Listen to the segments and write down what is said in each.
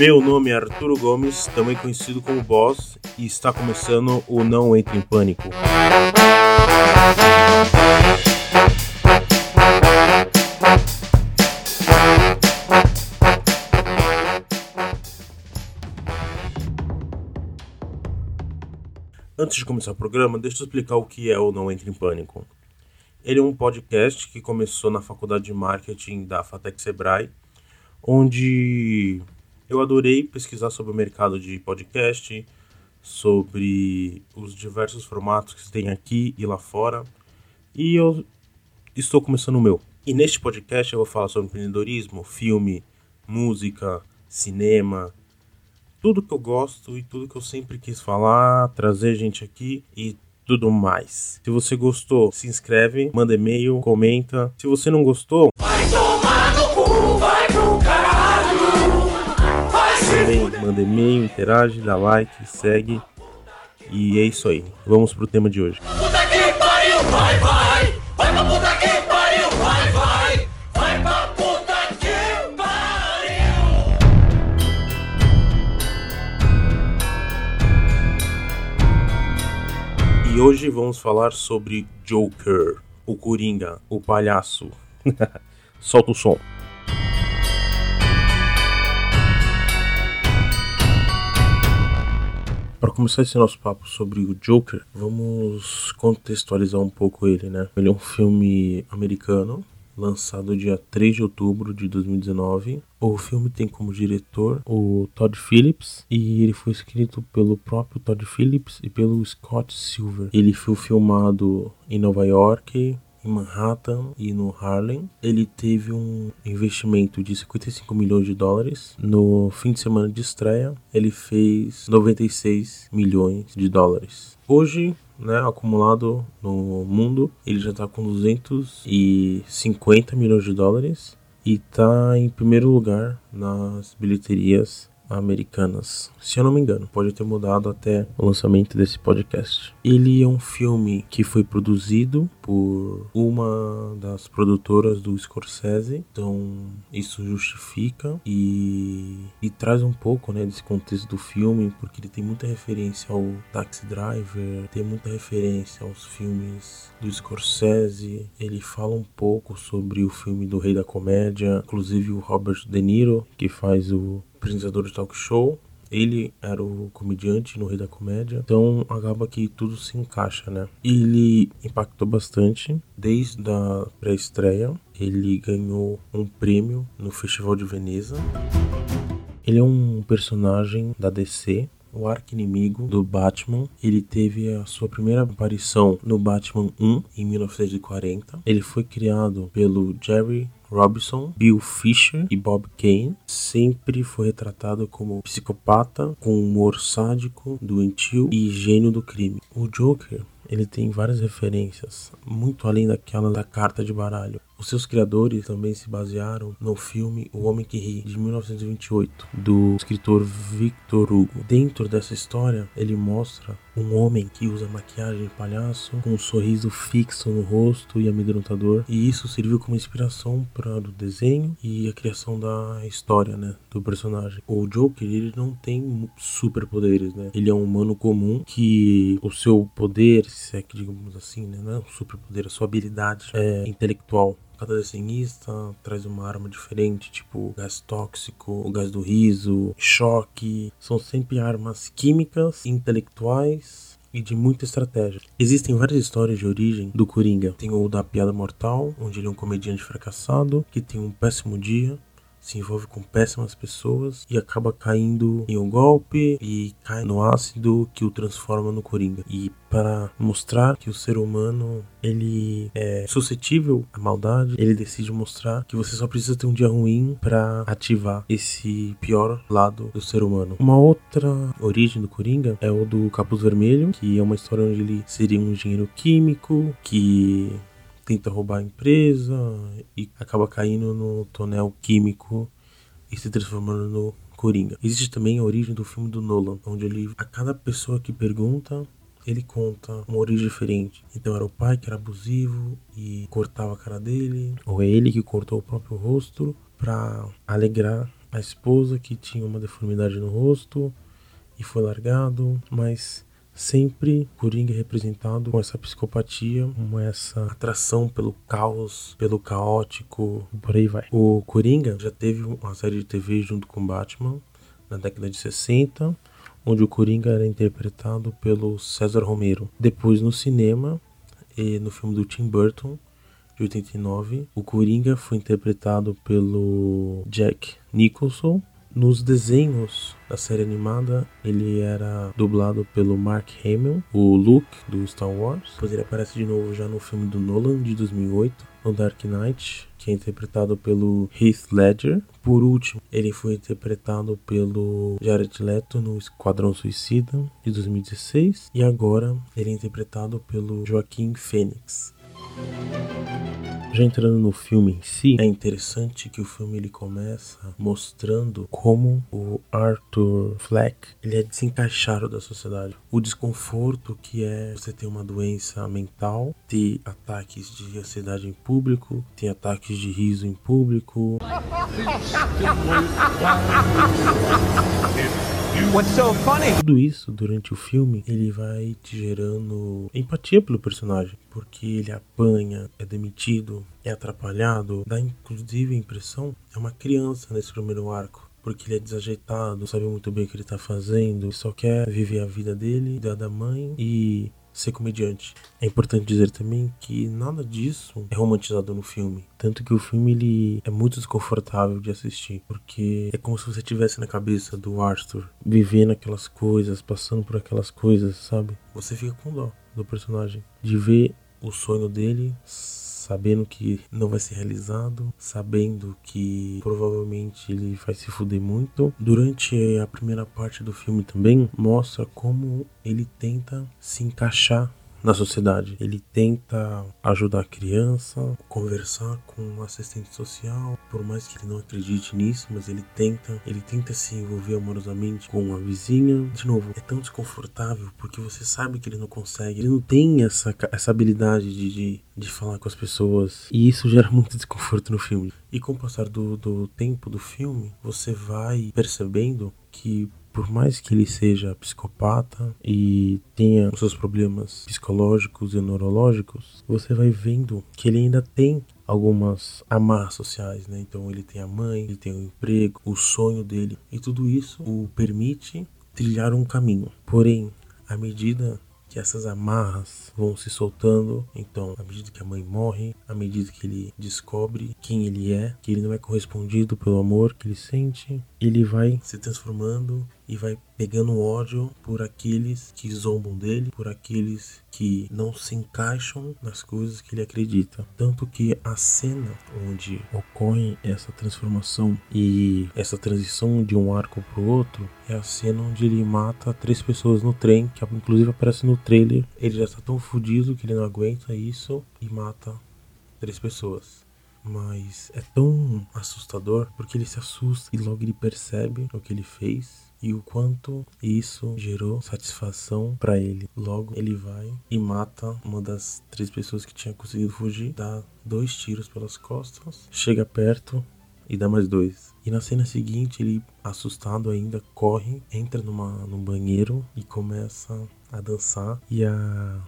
Meu nome é Arturo Gomes, também conhecido como Boss, e está começando o Não Entre em Pânico. Antes de começar o programa, deixa eu explicar o que é o Não Entre em Pânico. Ele é um podcast que começou na faculdade de marketing da Fatec Sebrae, onde eu adorei pesquisar sobre o mercado de podcast, sobre os diversos formatos que tem aqui e lá fora, e eu estou começando o meu. E neste podcast eu vou falar sobre empreendedorismo, filme, música, cinema, tudo que eu gosto e tudo que eu sempre quis falar, trazer gente aqui e tudo mais. Se você gostou, se inscreve, manda e-mail, comenta. Se você não gostou, manda e-mail, interage, dá like, segue. E é isso aí. Vamos pro tema de hoje. puta que pariu, vai, vai. Vai pra puta que pariu, vai, vai. Vai pra puta que pariu. E hoje vamos falar sobre Joker, o Coringa, o palhaço. Solta o som. Começar esse nosso papo sobre o Joker, vamos contextualizar um pouco ele, né? Ele é um filme americano, lançado dia 3 de outubro de 2019. O filme tem como diretor o Todd Phillips e ele foi escrito pelo próprio Todd Phillips e pelo Scott Silver. Ele foi filmado em Nova York, em Manhattan e no Harlem. Ele teve um investimento de 55 milhões de dólares. No fim de semana de estreia, ele fez 96 milhões de dólares. Hoje, né, acumulado no mundo, ele já está com 250 milhões de dólares e está em primeiro lugar nas bilheterias americanas. Se eu não me engano, pode ter mudado até o lançamento desse podcast. Ele é um filme que foi produzido por uma das produtoras do Scorsese, então isso justifica e, e traz um pouco né, desse contexto do filme, porque ele tem muita referência ao Taxi Driver, tem muita referência aos filmes do Scorsese. Ele fala um pouco sobre o filme do Rei da Comédia, inclusive o Robert De Niro, que faz o apresentador de talk show. Ele era o comediante no Rei da Comédia. Então acaba que tudo se encaixa, né? Ele impactou bastante desde a pré-estreia. Ele ganhou um prêmio no Festival de Veneza. Ele é um personagem da DC, o arqui-inimigo do Batman. Ele teve a sua primeira aparição no Batman 1 em 1940. Ele foi criado pelo Jerry Robinson, Bill Fisher e Bob Kane. Sempre foi retratado como psicopata, com humor sádico, doentio e gênio do crime. O Joker ele tem várias referências, muito além daquela da carta de baralho. Os seus criadores também se basearam no filme O Homem que Ri, de 1928, do escritor Victor Hugo. Dentro dessa história, ele mostra um homem que usa maquiagem de palhaço, com um sorriso fixo no rosto e amedrontador, e isso serviu como inspiração para o desenho e a criação da história, né, do personagem. O Joker, ele não tem superpoderes, né? Ele é um humano comum que o seu poder, se é que digamos assim, né, não é um superpoder, a sua habilidade é intelectual. Cada desenhista traz uma arma diferente, tipo gás tóxico, o gás do riso, choque. São sempre armas químicas, intelectuais e de muita estratégia. Existem várias histórias de origem do Coringa. Tem o da Piada Mortal, onde ele é um comediante fracassado que tem um péssimo dia. Se envolve com péssimas pessoas e acaba caindo em um golpe e cai no ácido que o transforma no Coringa. E para mostrar que o ser humano ele é suscetível à maldade, ele decide mostrar que você só precisa ter um dia ruim para ativar esse pior lado do ser humano. Uma outra origem do Coringa é o do Capuz Vermelho, que é uma história onde ele seria um engenheiro químico que tenta roubar a empresa e acaba caindo no tonel químico e se transformando no Coringa. Existe também a origem do filme do Nolan, onde ele a cada pessoa que pergunta ele conta uma origem diferente. Então era o pai que era abusivo e cortava a cara dele, ou é ele que cortou o próprio rosto para alegrar a esposa que tinha uma deformidade no rosto e foi largado, mas sempre Coringa é representado com essa psicopatia, com essa atração pelo caos, pelo caótico, por aí vai. O Coringa já teve uma série de TV junto com Batman na década de 60, onde o Coringa era interpretado pelo César Romero. Depois no cinema e no filme do Tim Burton de 89, o Coringa foi interpretado pelo Jack Nicholson nos desenhos da série animada, ele era dublado pelo Mark Hamill, o Luke do Star Wars. Depois ele aparece de novo já no filme do Nolan de 2008, no Dark Knight, que é interpretado pelo Heath Ledger. Por último, ele foi interpretado pelo Jared Leto no Esquadrão Suicida de 2016 e agora ele é interpretado pelo Joaquim Phoenix. Já entrando no filme em si, é interessante que o filme ele começa mostrando como o Arthur Fleck ele é desencaixado da sociedade. O desconforto que é você ter uma doença mental, ter ataques de ansiedade em público, ter ataques de riso em público. Tudo isso durante o filme ele vai te gerando empatia pelo personagem, porque ele apanha, é demitido, é atrapalhado, dá inclusive a impressão é uma criança nesse primeiro arco. Porque ele é desajeitado, não sabe muito bem o que ele tá fazendo, só quer viver a vida dele, da da mãe e ser comediante. É importante dizer também que nada disso é romantizado no filme. Tanto que o filme ele é muito desconfortável de assistir, porque é como se você estivesse na cabeça do Arthur, vivendo aquelas coisas, passando por aquelas coisas, sabe? Você fica com dó do personagem, de ver o sonho dele sabendo que não vai ser realizado, sabendo que provavelmente ele vai se fuder muito. Durante a primeira parte do filme também mostra como ele tenta se encaixar na sociedade. Ele tenta ajudar a criança, conversar com um assistente social, por mais que ele não acredite nisso, mas ele tenta, ele tenta se envolver amorosamente com a vizinha. De novo, é tão desconfortável porque você sabe que ele não consegue, ele não tem essa, essa habilidade de, de, de falar com as pessoas e isso gera muito desconforto no filme. E com o passar do, do tempo do filme, você vai percebendo que por mais que ele seja psicopata e tenha os seus problemas psicológicos e neurológicos, você vai vendo que ele ainda tem algumas amarras sociais, né? Então ele tem a mãe, ele tem o emprego, o sonho dele e tudo isso o permite trilhar um caminho. Porém, à medida que essas amarras vão se soltando. Então, à medida que a mãe morre, à medida que ele descobre quem ele é, que ele não é correspondido pelo amor que ele sente, ele vai se transformando e vai pegando ódio por aqueles que zombam dele, por aqueles que não se encaixam nas coisas que ele acredita. Tanto que a cena onde ocorre essa transformação e essa transição de um arco para o outro é a cena onde ele mata três pessoas no trem, que inclusive aparece no trailer. Ele já está tão fodido que ele não aguenta isso e mata três pessoas mas é tão assustador porque ele se assusta e logo ele percebe o que ele fez e o quanto isso gerou satisfação para ele. Logo ele vai e mata uma das três pessoas que tinha conseguido fugir, dá dois tiros pelas costas, chega perto e dá mais dois. E na cena seguinte ele, assustado ainda, corre, entra numa, num banheiro e começa a dançar e a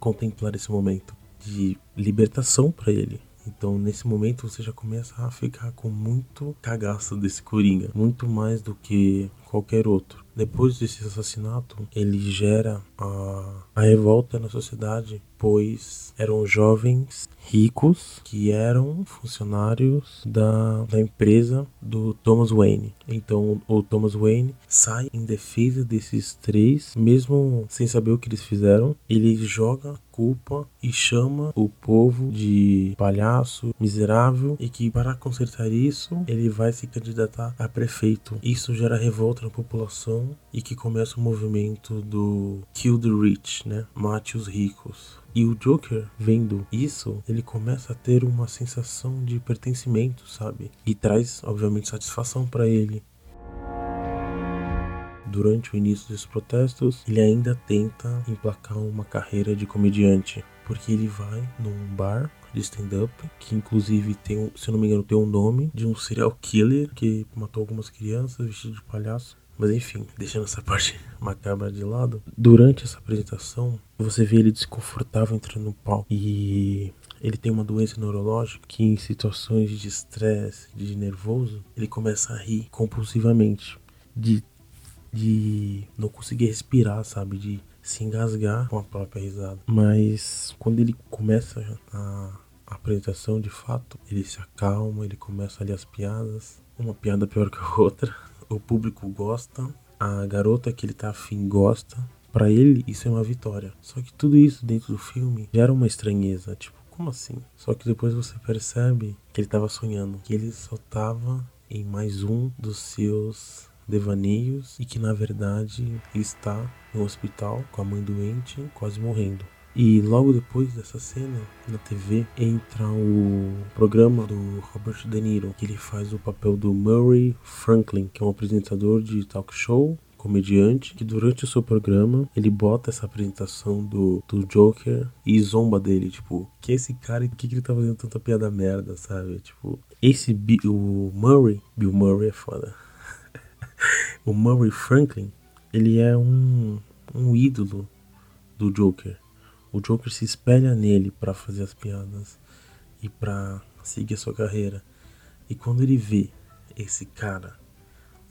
contemplar esse momento de libertação para ele. Então, nesse momento, você já começa a ficar com muito cagaço desse Coringa, muito mais do que qualquer outro. Depois desse assassinato, ele gera a, a revolta na sociedade, pois eram jovens ricos que eram funcionários da, da empresa do Thomas Wayne. Então o Thomas Wayne sai em defesa desses três, mesmo sem saber o que eles fizeram. Ele joga culpa e chama o povo de palhaço, miserável e que para consertar isso ele vai se candidatar a prefeito. Isso gera revolta na população e que começa o movimento do Kill the Rich, né? Mate os ricos. E o Joker, vendo isso, ele começa a ter uma sensação de pertencimento, sabe? E traz, obviamente, satisfação para ele. durante o início desses protestos, ele ainda tenta emplacar uma carreira de comediante. Porque ele vai num bar de stand-up, que inclusive tem, se não me engano, tem um nome de um serial killer que matou algumas crianças vestido de palhaço. Mas enfim, deixando essa parte macabra de lado, durante essa apresentação, você vê ele desconfortável entrando no palco e ele tem uma doença neurológica que em situações de estresse, de nervoso, ele começa a rir compulsivamente, de de não conseguir respirar, sabe, de se engasgar com a própria risada. Mas quando ele começa a apresentação de fato, ele se acalma, ele começa ali as piadas, uma piada pior que a outra o público gosta, a garota que ele tá afim gosta. Para ele, isso é uma vitória. Só que tudo isso dentro do filme gera uma estranheza. Tipo, como assim? Só que depois você percebe que ele tava sonhando, que ele só tava em mais um dos seus devaneios e que na verdade está no hospital com a mãe doente, quase morrendo. E logo depois dessa cena, na TV, entra o programa do Robert De Niro, que ele faz o papel do Murray Franklin, que é um apresentador de talk show comediante que durante o seu programa ele bota essa apresentação do, do Joker e zomba dele, tipo, que esse cara, que, que ele tá fazendo tanta piada merda, sabe? Tipo, esse o Murray, Bill Murray é foda. o Murray Franklin, ele é um, um ídolo do Joker o Joker se espelha nele para fazer as piadas e para seguir a sua carreira. E quando ele vê esse cara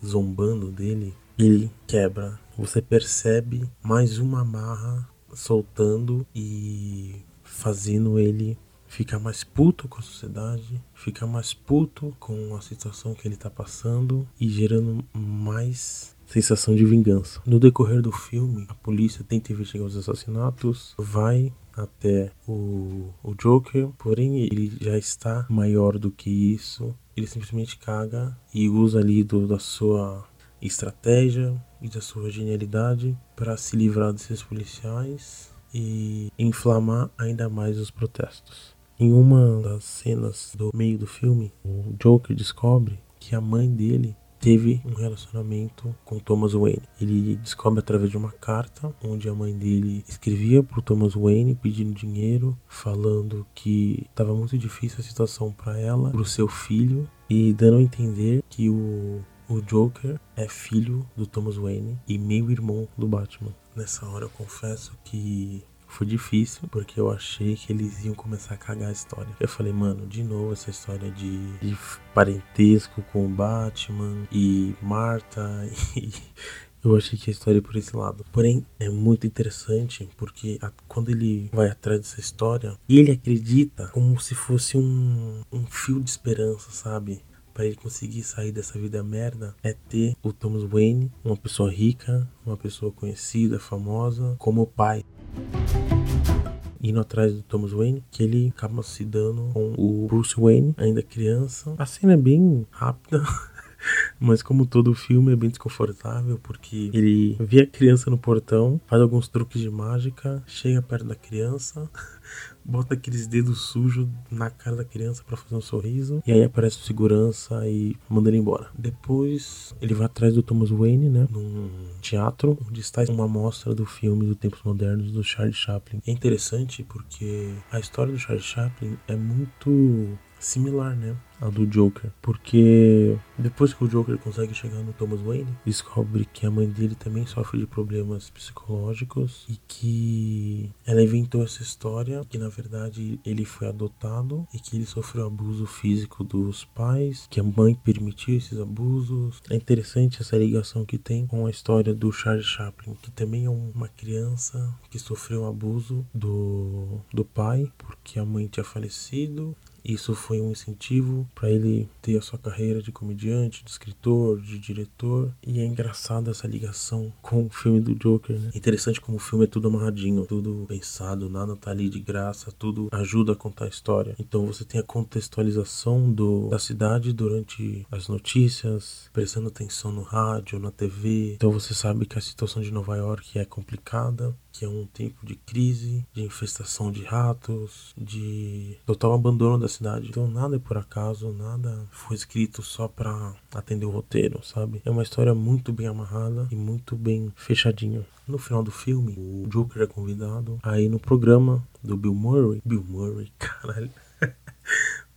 zombando dele, ele quebra. Você percebe mais uma amarra soltando e fazendo ele ficar mais puto com a sociedade, ficar mais puto com a situação que ele tá passando e gerando mais sensação de vingança. No decorrer do filme, a polícia tenta investigar os assassinatos, vai até o, o Joker, porém ele já está maior do que isso. Ele simplesmente caga e usa ali do, da sua estratégia e da sua genialidade para se livrar desses policiais e inflamar ainda mais os protestos. Em uma das cenas do meio do filme, o Joker descobre que a mãe dele teve um relacionamento com Thomas Wayne. Ele descobre através de uma carta onde a mãe dele escrevia para Thomas Wayne pedindo dinheiro, falando que estava muito difícil a situação para ela, para o seu filho e dando a entender que o o Joker é filho do Thomas Wayne e meio irmão do Batman. Nessa hora eu confesso que foi difícil, porque eu achei que eles iam começar a cagar a história. Eu falei, mano, de novo essa história de, de parentesco com o Batman e Marta e. Eu achei que a história é por esse lado. Porém, é muito interessante porque a, quando ele vai atrás dessa história, ele acredita como se fosse um, um fio de esperança, sabe? Para ele conseguir sair dessa vida merda é ter o Thomas Wayne, uma pessoa rica, uma pessoa conhecida, famosa, como pai indo atrás do Thomas Wayne, que ele acaba se dando com o Bruce Wayne, ainda criança. A cena é bem rápida. Mas como todo filme é bem desconfortável, porque ele vê a criança no portão, faz alguns truques de mágica, chega perto da criança, bota aqueles dedos sujos na cara da criança para fazer um sorriso. E aí aparece o segurança e manda ele embora. Depois ele vai atrás do Thomas Wayne, né? Num teatro, onde está uma amostra do filme do Tempos Modernos do Charlie Chaplin. É interessante porque a história do Charlie Chaplin é muito similar, né? A do Joker. Porque depois que o Joker consegue chegar no Thomas Wayne, descobre que a mãe dele também sofre de problemas psicológicos e que ela inventou essa história que na verdade ele foi adotado e que ele sofreu abuso físico dos pais, que a mãe permitiu esses abusos. É interessante essa ligação que tem com a história do Charles Chaplin, que também é uma criança que sofreu abuso do, do pai porque a mãe tinha falecido isso foi um incentivo para ele ter a sua carreira de comediante, de escritor, de diretor. E é engraçado essa ligação com o filme do Joker, né? Interessante como o filme é tudo amarradinho, tudo pensado, nada tá ali de graça, tudo ajuda a contar a história. Então você tem a contextualização do, da cidade durante as notícias, prestando atenção no rádio, na TV. Então você sabe que a situação de Nova York é complicada que é um tempo de crise, de infestação de ratos, de total abandono da cidade. Então nada é por acaso, nada foi escrito só para atender o roteiro, sabe? É uma história muito bem amarrada e muito bem fechadinha. No final do filme, o Joker é convidado aí no programa do Bill Murray. Bill Murray, caralho.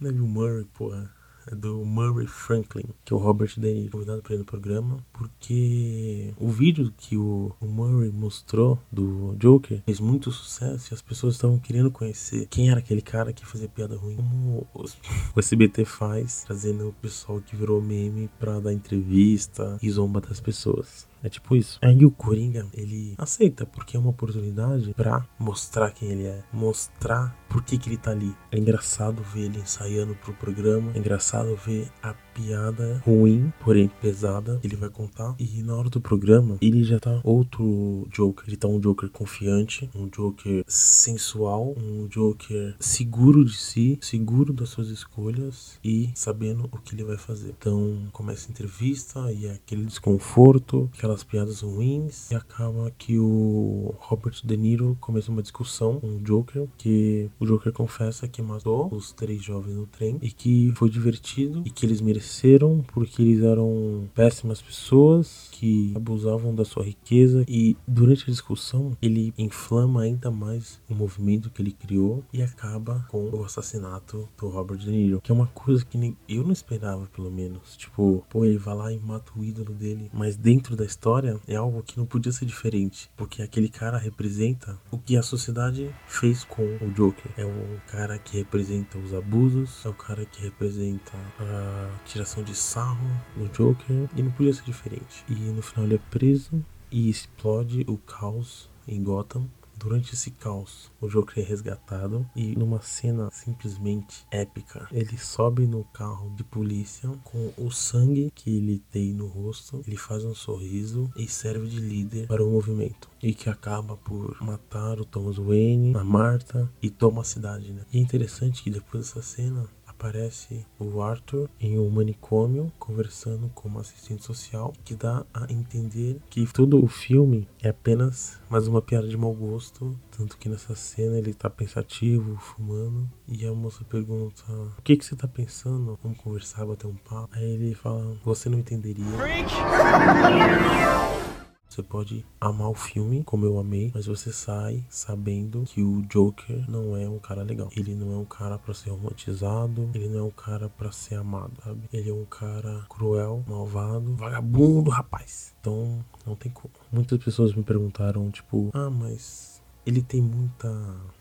Não é Bill Murray, porra do Murray Franklin, que é o Robert De convidado para ir no programa, porque o vídeo que o, o, Murray mostrou do Joker fez muito sucesso e as pessoas estavam querendo conhecer quem era aquele cara que fazia piada ruim, como os, o SBT faz, trazendo o pessoal que virou meme para dar entrevista e zomba das pessoas. É tipo isso. Aí o Coringa, ele aceita, porque é uma oportunidade para mostrar quem ele é, mostrar por que, que ele tá ali. É engraçado ver ele ensaiando pro programa, é engraçado ver a piada ruim, porém pesada, ele vai contar. E na hora do programa, ele já tá outro Joker. Ele tá um Joker confiante, um Joker sensual, um Joker seguro de si, seguro das suas escolhas e sabendo o que ele vai fazer. Então começa a entrevista e é aquele desconforto, aquelas piadas ruins, e acaba que o Robert De Niro começa uma discussão com o Joker, que o Joker confessa que matou os três jovens no trem e que foi divertido e que eles mereciam cresceram porque eles eram péssimas pessoas que abusavam da sua riqueza e durante a discussão ele inflama ainda mais o movimento que ele criou e acaba com o assassinato do Robert De Niro, que é uma coisa que eu não esperava pelo menos. Tipo, pô, ele vai lá e mata o ídolo dele, mas dentro da história é algo que não podia ser diferente, porque aquele cara representa o que a sociedade fez com o Joker. É um cara que representa os abusos, é o cara que representa a tiração de sarro no Joker e não podia ser diferente. E no final ele é preso e explode o caos em Gotham. Durante esse caos, o Joker é resgatado e numa cena simplesmente épica, ele sobe no carro de polícia com o sangue que ele tem no rosto, ele faz um sorriso e serve de líder para o movimento e que acaba por matar o Thomas Wayne, a Marta e toma a cidade, né? E é interessante que depois dessa cena aparece o Arthur em um manicômio conversando com uma assistente social que dá a entender que todo o filme é apenas mais uma piada de mau gosto, tanto que nessa cena ele tá pensativo, fumando, e a moça pergunta: "O que que você tá pensando? Vamos conversar, bater um papo?" Aí ele fala: "Você não entenderia." Freak. Você pode amar o filme, como eu amei, mas você sai sabendo que o Joker não é um cara legal. Ele não é um cara para ser romantizado, ele não é um cara para ser amado, sabe? Ele é um cara cruel, malvado, vagabundo, rapaz. Então, não tem como. Muitas pessoas me perguntaram, tipo, ah, mas ele tem muita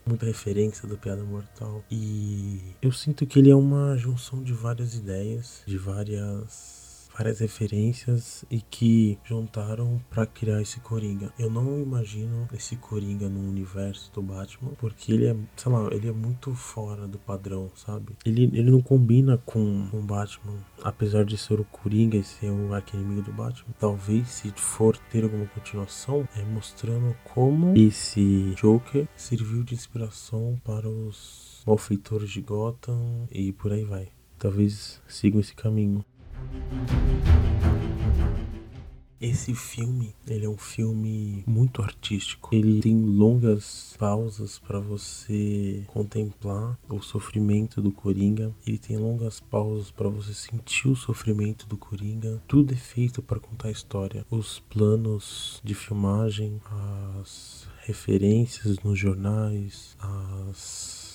muita referência do Piada Mortal e eu sinto que ele é uma junção de várias ideias, de várias várias referências e que juntaram para criar esse Coringa. Eu não imagino esse Coringa no universo do Batman, porque ele é, sei lá, ele é muito fora do padrão, sabe? Ele, ele não combina com o Batman, apesar de ser o Coringa e ser o arquinimigo do Batman. Talvez se for ter alguma continuação, é mostrando como esse Joker serviu de inspiração para os malfeitores de Gotham e por aí vai. Talvez sigam esse caminho. Esse filme, ele é um filme muito artístico. Ele tem longas pausas para você contemplar o sofrimento do Coringa. Ele tem longas pausas para você sentir o sofrimento do Coringa. Tudo é feito para contar a história. Os planos de filmagem, as referências nos jornais, as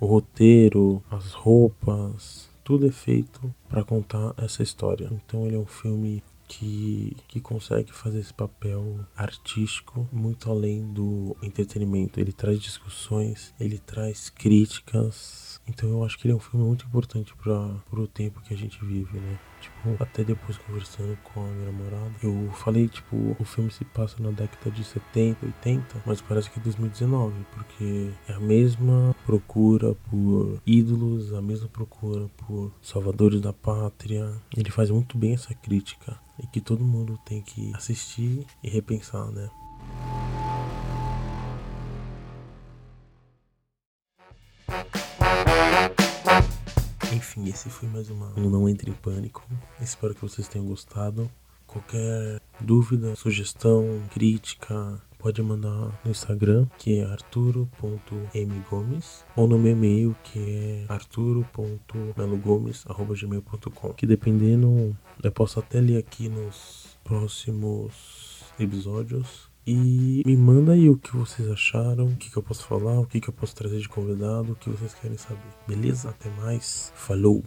o roteiro, as roupas, tudo é feito para contar essa história. Então ele é um filme que, que consegue fazer esse papel artístico muito além do entretenimento. Ele traz discussões, ele traz críticas. Então eu acho que ele é um filme muito importante para o tempo que a gente vive, né? Tipo, até depois conversando com a minha namorada, eu falei, tipo, o filme se passa na década de 70, 80, mas parece que é 2019, porque é a mesma procura por ídolos, a mesma procura por salvadores da pátria. Ele faz muito bem essa crítica e que todo mundo tem que assistir e repensar, né? Enfim, esse foi mais uma um Não Entre em Pânico. Espero que vocês tenham gostado. Qualquer dúvida, sugestão, crítica, pode mandar no Instagram, que é arturo.mgomes, ou no meu e-mail, que é arturo.melogomes.gmail.com, que dependendo, eu posso até ler aqui nos próximos episódios. E me manda aí o que vocês acharam, o que, que eu posso falar, o que, que eu posso trazer de convidado, o que vocês querem saber. Beleza? Até mais. Falou!